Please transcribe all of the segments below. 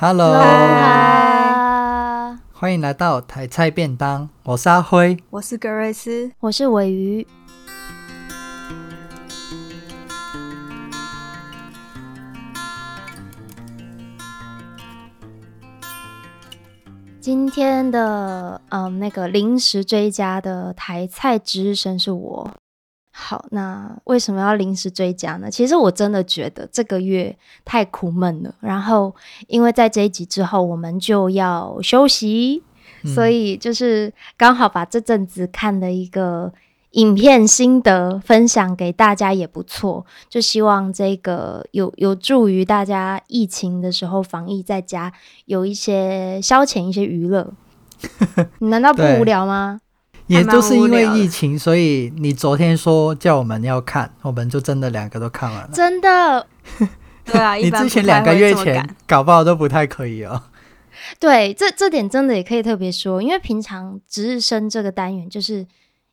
Hello，欢迎来到台菜便当。我是阿辉，我是格瑞斯，我是尾鱼。今天的嗯，那个临时追加的台菜值日生是我。好，那为什么要临时追加呢？其实我真的觉得这个月太苦闷了。然后，因为在这一集之后我们就要休息，嗯、所以就是刚好把这阵子看的一个影片心得分享给大家也不错。就希望这个有有助于大家疫情的时候防疫在家有一些消遣一些娱乐。你 难道不无聊吗？也就是因为疫情，所以你昨天说叫我们要看，我们就真的两个都看完了。真的？对啊，你之前两个月前搞不好都不太可以哦。对，这这点真的也可以特别说，因为平常值日生这个单元就是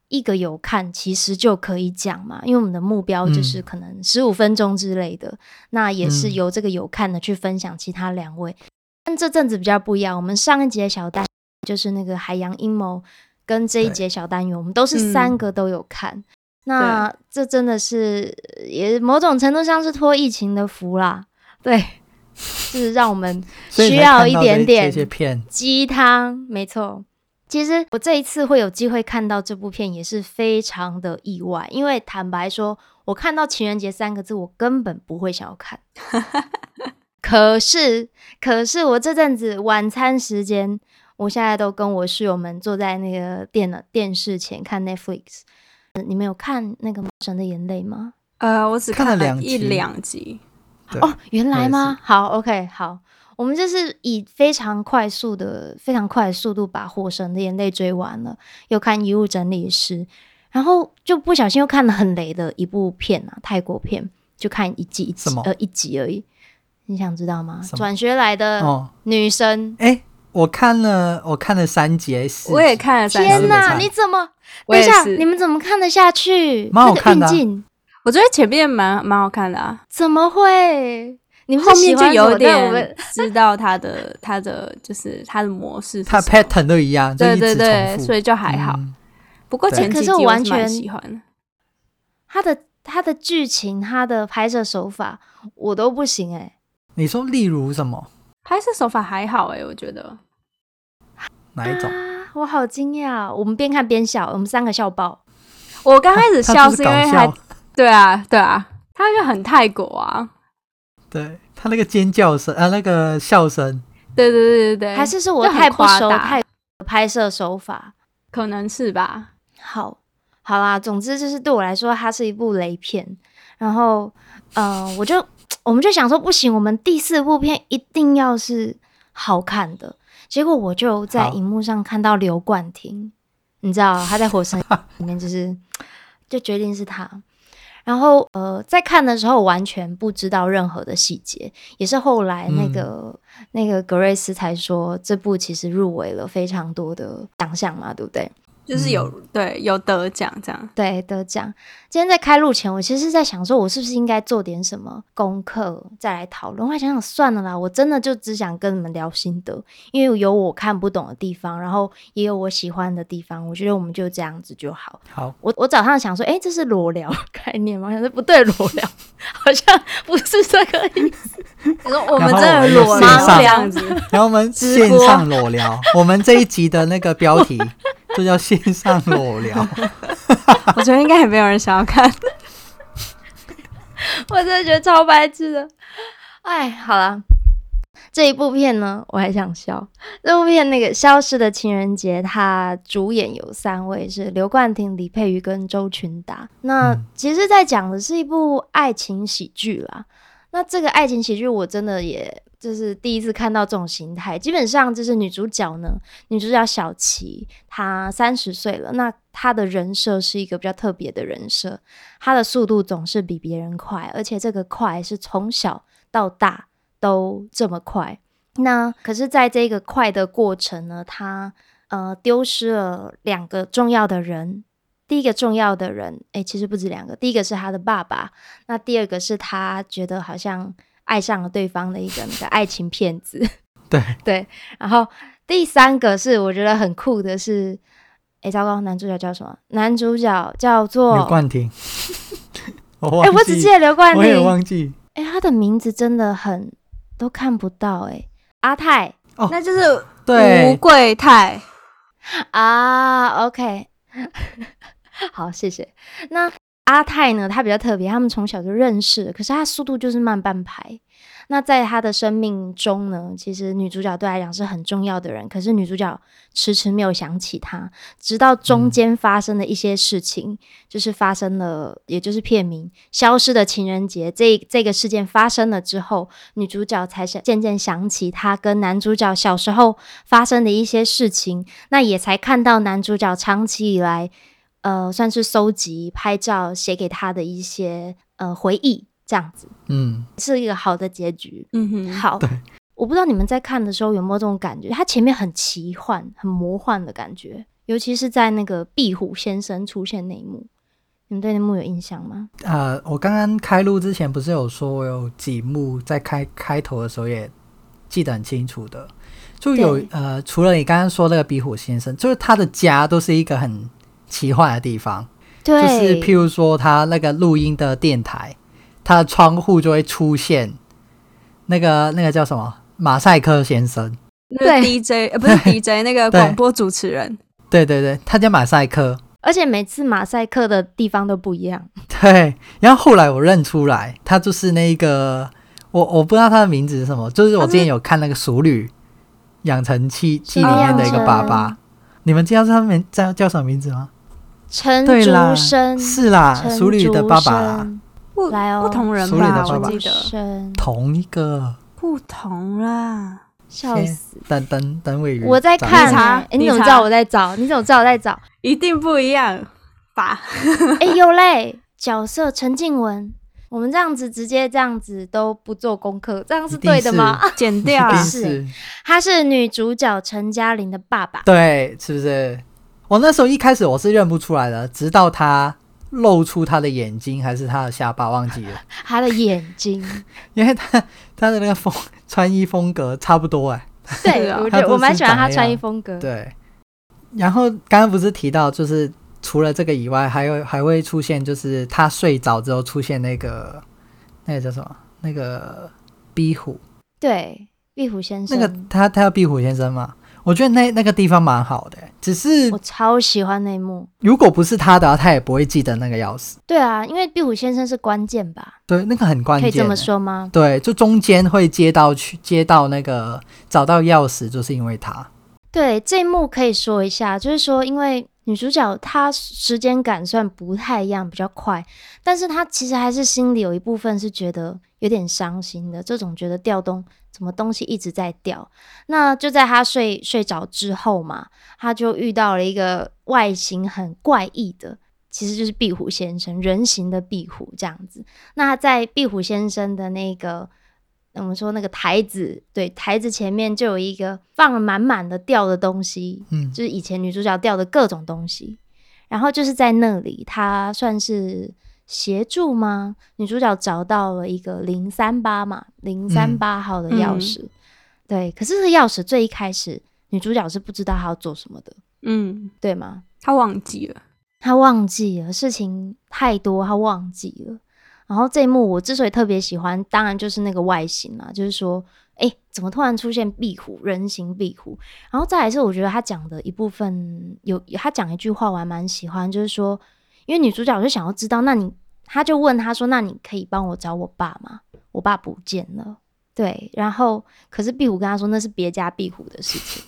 一个有看，其实就可以讲嘛，因为我们的目标就是可能十五分钟之类的，嗯、那也是由这个有看的去分享其他两位。嗯、但这阵子比较不一样，我们上一集的小单就是那个海洋阴谋。跟这一节小单元，我们都是三个都有看。嗯、那这真的是也某种程度上是托疫情的福啦，对，是让我们 需要一点点鸡汤。没错，其实我这一次会有机会看到这部片，也是非常的意外。因为坦白说，我看到情人节三个字，我根本不会想要看。可是，可是我这阵子晚餐时间。我现在都跟我室友们坐在那个电脑电视前看 Netflix。你们有看那个《神的眼泪》吗？呃，我只看了一两集。两集哦，原来吗？好，OK，好，我们就是以非常快速的、非常快的速度把《火神的眼泪》追完了，又看《遗物整理师》，然后就不小心又看了很雷的一部片啊，泰国片，就看一季一集，么呃，一集而已。你想知道吗？么转学来的女生，哎、哦。我看了，我看了三集，我也看了三集。天哪，你怎么？等一下，你们怎么看得下去？蛮好看的、啊。我觉得前面蛮蛮好看的啊。怎么会？你们后面就有点 知道他的他的就是他的模式，他 pattern 都一样，对对对，所以就还好。嗯、不过前几集我完全喜欢。他的他的剧情，他的拍摄手法，我都不行哎、欸。你说例如什么？拍摄手法还好哎、欸，我觉得。哪一种？啊、我好惊讶！我们边看边笑，我们三个笑爆。我刚开始笑是因为他，对啊，对啊，他就很泰国啊。对他那个尖叫声啊，那个笑声，对对对对对，还是是我太不熟太拍摄手法，可能是吧。好，好啦，总之就是对我来说，它是一部雷片。然后，嗯、呃，我就我们就想说，不行，我们第四部片一定要是好看的。结果我就在荧幕上看到刘冠廷，你知道他在《火神》里面就是就决定是他。然后呃，在看的时候完全不知道任何的细节，也是后来那个、嗯、那个格瑞斯才说这部其实入围了非常多的奖项嘛，对不对？就是有、嗯、对有得奖这样，对得奖。今天在开录前，我其实是在想说，我是不是应该做点什么功课再来讨论？我还想想算了啦，我真的就只想跟你们聊心得，因为有我看不懂的地方，然后也有我喜欢的地方。我觉得我们就这样子就好。好，我我早上想说，哎、欸，这是裸聊概念吗？我想说不对，裸聊 好像不是这个意思。你说我们真的裸聊这样子，然后我们线上裸聊，我们这一集的那个标题。就叫线上裸聊，我觉得应该也没有人想要看。我真的觉得超白痴的。哎，好了，这一部片呢，我还想笑。这部片那个《消失的情人节》，它主演有三位，是刘冠廷、李佩瑜跟周群达。那其实，在讲的是一部爱情喜剧啦。那这个爱情喜剧，我真的也。就是第一次看到这种形态，基本上就是女主角呢，女主角小琪，她三十岁了，那她的人设是一个比较特别的人设，她的速度总是比别人快，而且这个快是从小到大都这么快。那可是，在这个快的过程呢，她呃丢失了两个重要的人。第一个重要的人，诶，其实不止两个，第一个是他的爸爸，那第二个是他觉得好像。爱上了对方的一个那个爱情骗子，对 对，然后第三个是我觉得很酷的是，哎，糟糕，男主角叫什么？男主角叫做刘冠廷。哎，我只记得刘冠廷，我也忘记。哎，他的名字真的很都看不到哎。阿泰，哦，那就是对吴贵泰啊。OK，好，谢谢。那阿泰呢？他比较特别，他们从小就认识，可是他速度就是慢半拍。那在他的生命中呢，其实女主角对他来讲是很重要的人，可是女主角迟迟没有想起他，直到中间发生的一些事情，嗯、就是发生了，也就是片名《消失的情人节》这这个事件发生了之后，女主角才想渐渐想起他跟男主角小时候发生的一些事情，那也才看到男主角长期以来，呃，算是收集、拍照、写给他的一些呃回忆。这样子，嗯，是一个好的结局。嗯哼，好。对，我不知道你们在看的时候有没有这种感觉，它前面很奇幻、很魔幻的感觉，尤其是在那个壁虎先生出现那一幕，你们对那幕有印象吗？呃，我刚刚开录之前不是有说我有几幕在开开头的时候也记得很清楚的，就有呃，除了你刚刚说那个壁虎先生，就是他的家都是一个很奇幻的地方，对，就是譬如说他那个录音的电台。他的窗户就会出现那个那个叫什么？马赛克先生，对。DJ 呃不是 DJ 那个广播主持人，对对对，他叫马赛克，而且每次马赛克的地方都不一样。对，然后后来我认出来，他就是那个我我不知道他的名字是什么，就是我之前有看那个《熟女养成器》器里面的一个爸爸，你们知道他们叫叫什么名字吗？陈竹生是啦，《熟女的爸爸》啦。不来哦，不同人吧？我记得同一个，不同啦，笑死！等等等，尾鱼，我在看他，哎，你怎么知道我在找？你怎么知道我在找？一定不一样吧？哎，有嘞，角色陈静文，我们这样子直接这样子都不做功课，这样是对的吗？剪掉，是，他是女主角陈嘉玲的爸爸，对，是不是？我那时候一开始我是认不出来的，直到他。露出他的眼睛还是他的下巴，忘记了。他的眼睛，因为他他的那个风穿衣风格差不多哎。对，我觉得我蛮喜欢他穿衣风格。对。然后刚刚不是提到，就是除了这个以外，还有还会出现，就是他睡着之后出现那个那个叫什么？那个壁虎。对，壁虎先生。那个他他叫壁虎先生吗？我觉得那那个地方蛮好的，只是我超喜欢那一幕。如果不是他的话，他也不会记得那个钥匙。对啊，因为壁虎先生是关键吧？对，那个很关键，可以这么说吗？对，就中间会接到去接到那个找到钥匙，就是因为他。对，这一幕可以说一下，就是说，因为女主角她时间感算不太一样，比较快，但是她其实还是心里有一部分是觉得有点伤心的，这种觉得调动。什么东西一直在掉？那就在他睡睡着之后嘛，他就遇到了一个外形很怪异的，其实就是壁虎先生，人形的壁虎这样子。那在壁虎先生的那个，我们说那个台子，对，台子前面就有一个放了满满的掉的东西，嗯，就是以前女主角掉的各种东西。然后就是在那里，他算是。协助吗？女主角找到了一个零三八嘛，零三八号的钥匙。嗯、对，可是这个钥匙最一开始，女主角是不知道她要做什么的。嗯，对吗？她忘记了，她忘记了，事情太多，她忘记了。然后这一幕我之所以特别喜欢，当然就是那个外形啦，就是说，哎，怎么突然出现壁虎，人形壁虎？然后再来是，我觉得他讲的一部分有，他讲一句话我还蛮喜欢，就是说。因为女主角就想要知道，那你，他就问他说：“那你可以帮我找我爸吗？我爸不见了。”对，然后可是壁虎跟他说那是别家壁虎的事情，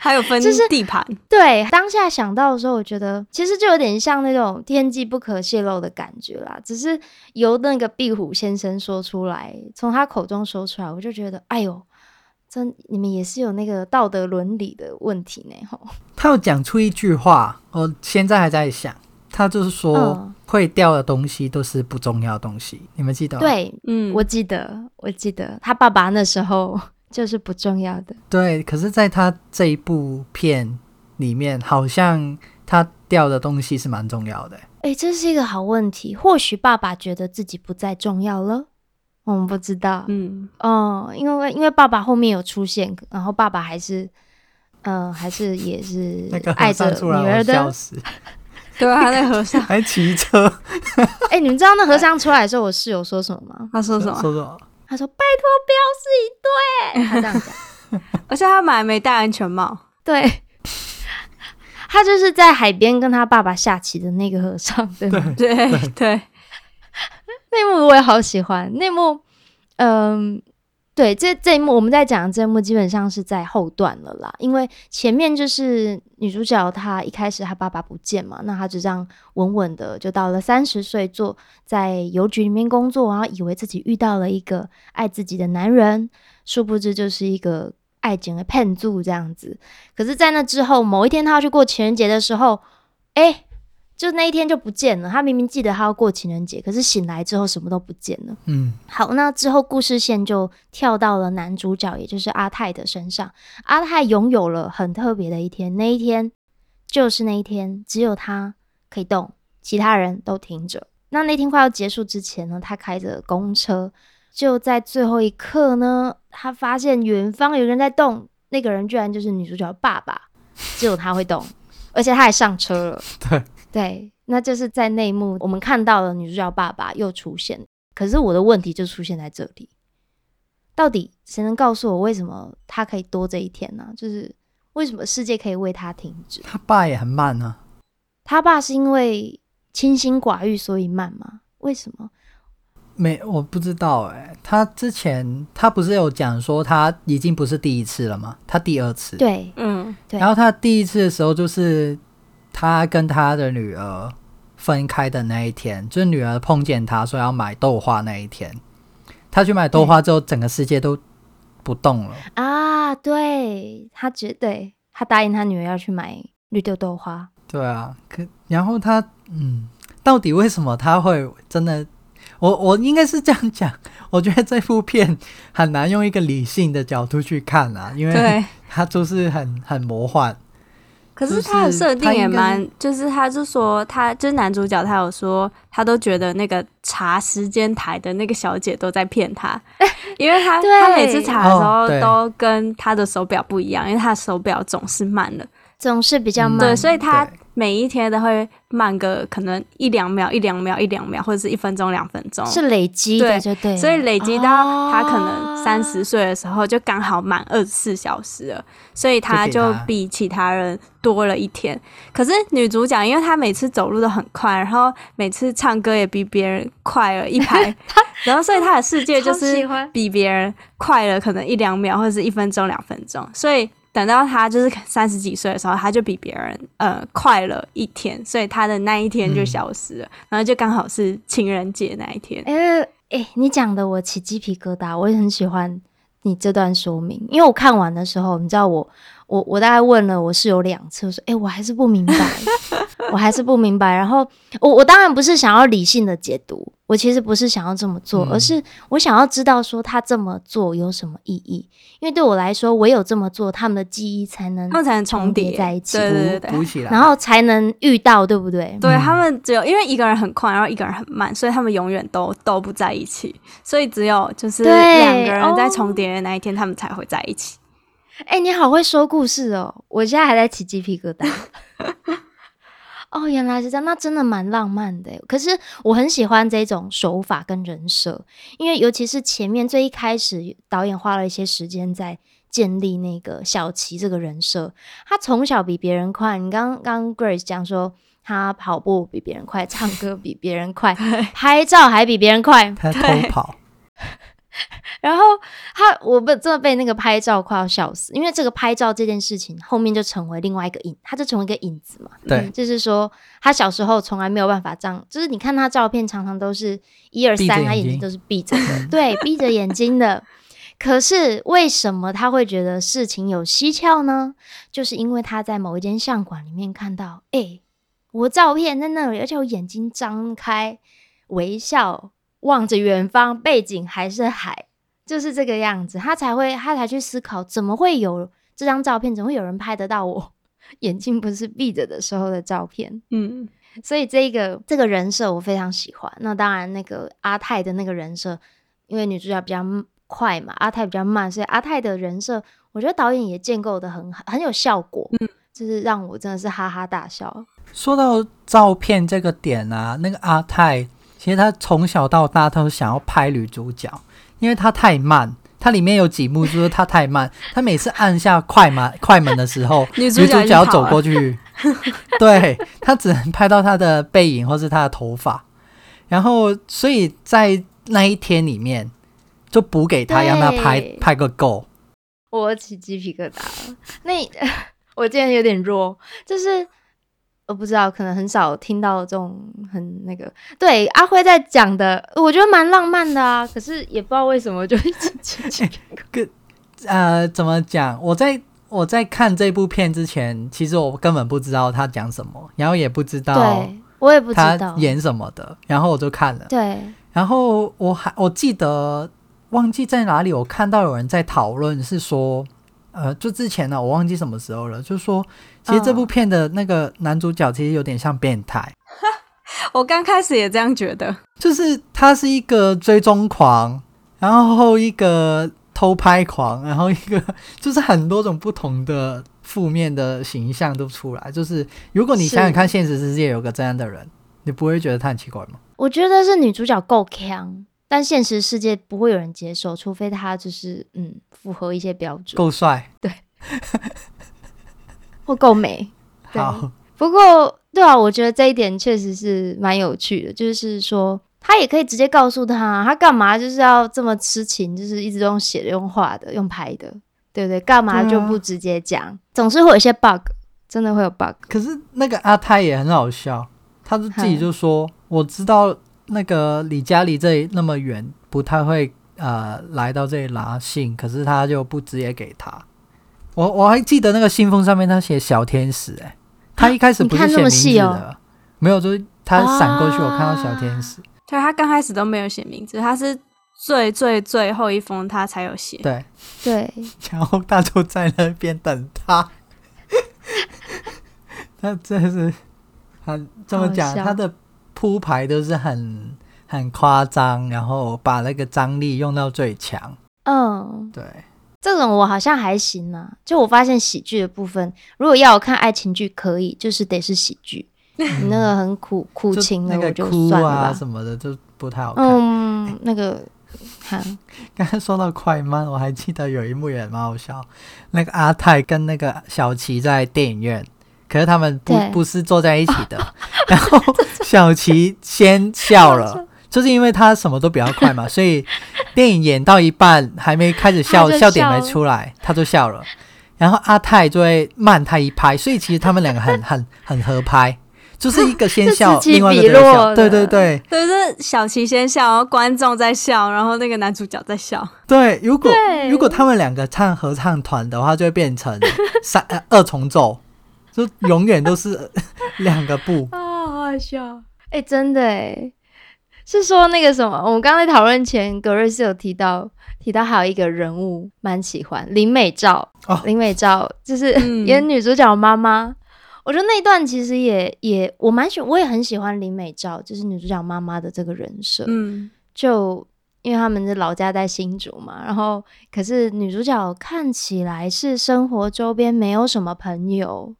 还有分地盘。对，当下想到的时候，我觉得其实就有点像那种天机不可泄露的感觉啦。只是由那个壁虎先生说出来，从他口中说出来，我就觉得，哎呦。真，你们也是有那个道德伦理的问题呢，吼。他有讲出一句话，我现在还在想，他就是说，嗯、会掉的东西都是不重要的东西，你们记得吗？对，嗯，我记得，我记得他爸爸那时候就是不重要的。对，可是在他这一部片里面，好像他掉的东西是蛮重要的。哎，这是一个好问题。或许爸爸觉得自己不再重要了。我们不知道。嗯，哦，因为因为爸爸后面有出现，然后爸爸还是，嗯、呃，还是也是爱着女儿的。对啊，那和尚还骑车。哎、欸，你们知道那和尚出来的时候，我室友说什么吗？他说什么？说什么？他说：“拜托，不要是一对。”他这样讲，而且他们还没戴安全帽。对，他就是在海边跟他爸爸下棋的那个和尚，对吗？对对对。那幕我也好喜欢，那幕，嗯，对，这这一幕我们在讲这一幕基本上是在后段了啦，因为前面就是女主角她一开始她爸爸不见嘛，那她就这样稳稳的就到了三十岁，做在邮局里面工作，然后以为自己遇到了一个爱自己的男人，殊不知就是一个爱情的骗子这样子。可是，在那之后某一天，她要去过情人节的时候，哎。就那一天就不见了，他明明记得他要过情人节，可是醒来之后什么都不见了。嗯，好，那之后故事线就跳到了男主角，也就是阿泰的身上。阿泰拥有了很特别的一天，那一天就是那一天，只有他可以动，其他人都停着。那那天快要结束之前呢，他开着公车，就在最后一刻呢，他发现远方有人在动，那个人居然就是女主角的爸爸，只有他会动，而且他还上车了。对。对，那就是在内幕，我们看到了女主角爸爸又出现。可是我的问题就出现在这里，到底谁能告诉我为什么他可以多这一天呢？就是为什么世界可以为他停止？他爸也很慢啊。他爸是因为清心寡欲所以慢吗？为什么？没，我不知道哎。他之前他不是有讲说他已经不是第一次了吗？他第二次。对，嗯，对。然后他第一次的时候就是。他跟他的女儿分开的那一天，就是女儿碰见他说要买豆花那一天，他去买豆花之后，整个世界都不动了啊！对，他绝对，他答应他女儿要去买绿豆豆花。对啊，可然后他嗯，到底为什么他会真的？我我应该是这样讲，我觉得这部片很难用一个理性的角度去看啊，因为他就是很很魔幻。可是他的设定也蛮，就是他就说他就是男主角，他有说他都觉得那个查时间台的那个小姐都在骗他，因为他他每次查的时候都跟他的手表不一样，因为他的手表总是慢了，总是比较慢，对，所以他。每一天都会慢个可能一两秒、一两秒、一两秒，或者是一分钟、两分钟，是累积的就对，对，所以累积到他可能三十岁的时候，就刚好满二十四小时了，所以他就比其他人多了一天。可是女主角，因为她每次走路都很快，然后每次唱歌也比别人快了一拍，然后所以她的世界就是比别人快了可能一两秒，或者是一分钟、两分钟，所以。等到他就是三十几岁的时候，他就比别人呃快了一天，所以他的那一天就消失了，嗯、然后就刚好是情人节那一天。哎哎、欸欸，你讲的我起鸡皮疙瘩，我也很喜欢你这段说明，因为我看完的时候，你知道我我我大概问了我室友两次，我说哎、欸，我还是不明白。我还是不明白，然后我我当然不是想要理性的解读，我其实不是想要这么做，嗯、而是我想要知道说他这么做有什么意义，因为对我来说，唯有这么做，他们的记忆才能他们才能重叠在一起，对对对，补起来，然后才能遇到，对不对？对，他们只有因为一个人很快，然后一个人很慢，所以他们永远都都不在一起，所以只有就是两个人在重叠的那一天，他们才会在一起。哎、你好会说故事哦，我现在还在起鸡皮疙瘩。哦，原来是这样，那真的蛮浪漫的。可是我很喜欢这种手法跟人设，因为尤其是前面最一开始，导演花了一些时间在建立那个小琪这个人设。他从小比别人快，你刚刚 Grace 讲说他跑步比别人快，唱歌比别人快，拍照还比别人快，他偷跑。然后他，我被真的被那个拍照快要笑死，因为这个拍照这件事情后面就成为另外一个影，他就成为一个影子嘛。对、嗯，就是说他小时候从来没有办法这样，就是你看他照片常常都是一二三，他眼睛都是闭着的，对，闭着眼睛的。可是为什么他会觉得事情有蹊跷呢？就是因为他在某一间相馆里面看到，哎、欸，我照片在那里，而且我眼睛张开微笑。望着远方，背景还是海，就是这个样子，他才会，他才去思考，怎么会有这张照片？怎么会有人拍得到我 眼睛不是闭着的时候的照片？嗯，所以这个这个人设我非常喜欢。那当然，那个阿泰的那个人设因为女主角比较快嘛，阿泰比较慢，所以阿泰的人设，我觉得导演也建构的很很有效果，嗯，就是让我真的是哈哈大笑。说到照片这个点啊，那个阿泰其实他从小到大都想要拍女主角，因为他太慢。它里面有几幕就是他太慢，他每次按下快门快门的时候，女主角走过去，对，他只能拍到他的背影或是他的头发，然后所以在那一天里面就补给他，让他拍拍个够。我起鸡皮疙瘩了，那我今天有点弱，就是。我不知道，可能很少听到这种很那个。对，阿辉在讲的，我觉得蛮浪漫的啊。可是也不知道为什么就一直个呃，怎么讲？我在我在看这部片之前，其实我根本不知道他讲什么，然后也不知道，对我也不知道演什么的，然后我就看了。对，然后我还我记得忘记在哪里，我看到有人在讨论，是说。呃，就之前呢，我忘记什么时候了。就是说，其实这部片的那个男主角其实有点像变态。我刚开始也这样觉得，就是他是一个追踪狂，然后一个偷拍狂，然后一个 就是很多种不同的负面的形象都出来。就是如果你想想看，现实世界有个这样的人，你不会觉得他很奇怪吗？我觉得是女主角够强。但现实世界不会有人接受，除非他就是嗯符合一些标准，够帅，对，或够美。好，不过对啊，我觉得这一点确实是蛮有趣的，就是说他也可以直接告诉他，他干嘛就是要这么痴情，就是一直都用写的、用画的、用拍的，对不对？干嘛就不直接讲？啊、总是会有一些 bug，真的会有 bug。可是那个阿泰也很好笑，他就自己就说：“我知道。”那个离家离这里那么远，不太会呃来到这里拿信，可是他就不直接给他。我我还记得那个信封上面他写小天使、欸，哎，他一开始不是写名字的，哦、没有，就是他闪过去，我看到小天使。啊、对，他刚开始都没有写名字，他是最最最后一封他才有写。对对，然后他就在那边等他。他真的是他这么讲他的。铺排都是很很夸张，然后把那个张力用到最强。嗯，对，这种我好像还行啊。就我发现喜剧的部分，如果要我看爱情剧，可以，就是得是喜剧。你那个很苦苦情的，我就算了吧。什么的就不太好看。嗯，那个，好。刚才说到快慢，我还记得有一幕也蛮好笑。那个阿泰跟那个小琪在电影院。可是他们不不是坐在一起的，然后小琪先笑了，就是因为他什么都比较快嘛，所以电影演到一半还没开始笑，笑，笑点没出来，他就笑了。然后阿泰就会慢他一拍，所以其实他们两个很 很很合拍，就是一个先笑，另外一个笑，对对对，就是小琪先笑，然后观众在笑，然后那个男主角在笑。对，如果如果他们两个唱合唱团的话，就会变成三呃二重奏。就永远都是 两个不啊，好好笑！哎、欸，真的哎，是说那个什么？我们刚才讨论前，格瑞斯有提到提到还有一个人物蛮喜欢林美照哦，林美照就是演女主角妈妈。嗯、我觉得那一段其实也也我蛮喜欢，我也很喜欢林美照，就是女主角妈妈的这个人设。嗯，就因为他们的老家在新竹嘛，然后可是女主角看起来是生活周边没有什么朋友。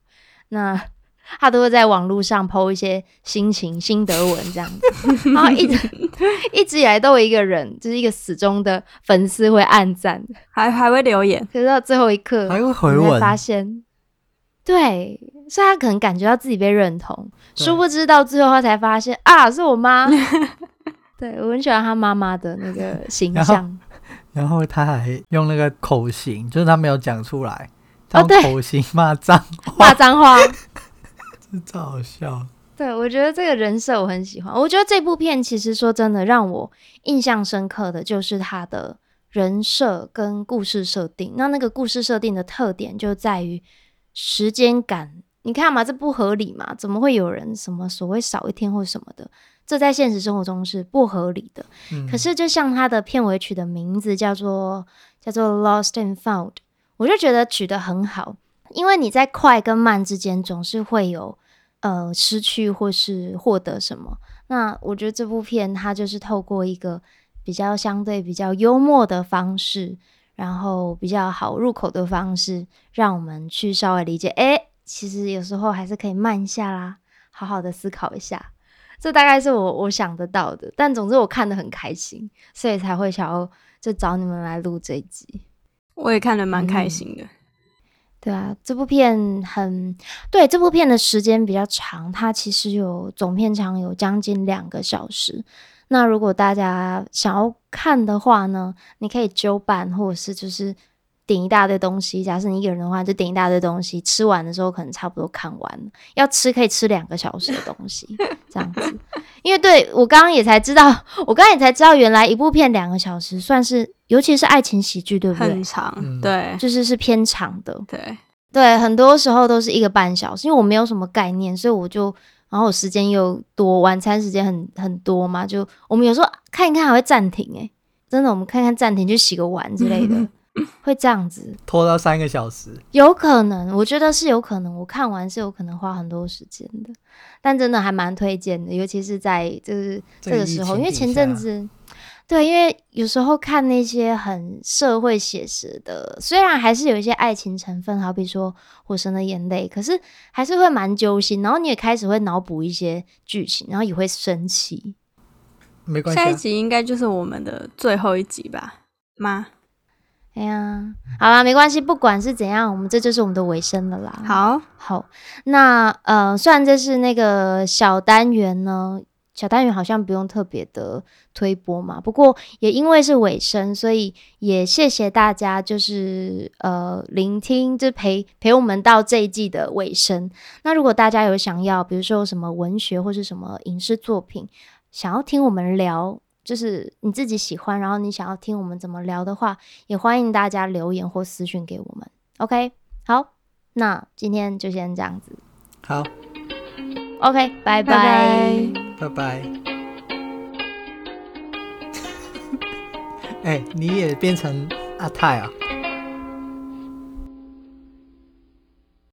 那 他都会在网络上 po 一些心情心得文这样子，然后一直 一直以来都有一个人，就是一个死忠的粉丝会暗赞，还还会留言，可是到最后一刻还会回文，发现，对，所以他可能感觉到自己被认同，殊不知到最后他才发现啊，是我妈，对，我很喜欢他妈妈的那个形象。然，然后他还用那个口型，就是他没有讲出来。哦，对，口型骂脏话，骂脏话，这超好笑。对，我觉得这个人设我很喜欢。我觉得这部片其实说真的，让我印象深刻的就是他的人设跟故事设定。那那个故事设定的特点就在于时间感。你看嘛，这不合理嘛？怎么会有人什么所谓少一天或什么的？这在现实生活中是不合理的。嗯。可是就像他的片尾曲的名字叫做叫做 Lost and Found。我就觉得取得很好，因为你在快跟慢之间总是会有呃失去或是获得什么。那我觉得这部片它就是透过一个比较相对比较幽默的方式，然后比较好入口的方式，让我们去稍微理解。哎，其实有时候还是可以慢下啦，好好的思考一下。这大概是我我想得到的。但总之我看得很开心，所以才会想要就找你们来录这一集。我也看得蛮开心的。嗯对啊，这部片很对，这部片的时间比较长，它其实有总片长有将近两个小时。那如果大家想要看的话呢，你可以九版，或者是就是点一大堆东西。假设你一个人的话，就点一大堆东西，吃完的时候可能差不多看完了。要吃可以吃两个小时的东西，这样子。因为对我刚刚也才知道，我刚刚也才知道，原来一部片两个小时算是。尤其是爱情喜剧，对不对？很长，对，就是是偏长的，对对，很多时候都是一个半小时。因为我没有什么概念，所以我就，然后我时间又多，晚餐时间很很多嘛，就我们有时候看一看还会暂停，哎，真的，我们看看暂停就洗个碗之类的，会这样子拖到三个小时，有可能，我觉得是有可能，我看完是有可能花很多时间的，但真的还蛮推荐的，尤其是在就是这个时候，因为前阵子。对，因为有时候看那些很社会写实的，虽然还是有一些爱情成分，好比说《火神的眼泪》，可是还是会蛮揪心。然后你也开始会脑补一些剧情，然后也会生气。没关系，下一集应该就是我们的最后一集吧？妈，哎呀，好啦，没关系，不管是怎样，我们这就是我们的尾声了啦。好，好，那呃，虽然这是那个小单元呢。小单元好像不用特别的推播嘛，不过也因为是尾声，所以也谢谢大家，就是呃聆听，就陪陪我们到这一季的尾声。那如果大家有想要，比如说什么文学或是什么影视作品，想要听我们聊，就是你自己喜欢，然后你想要听我们怎么聊的话，也欢迎大家留言或私讯给我们。OK，好，那今天就先这样子。好。OK，拜拜，拜拜。哎、欸，你也变成阿泰啊？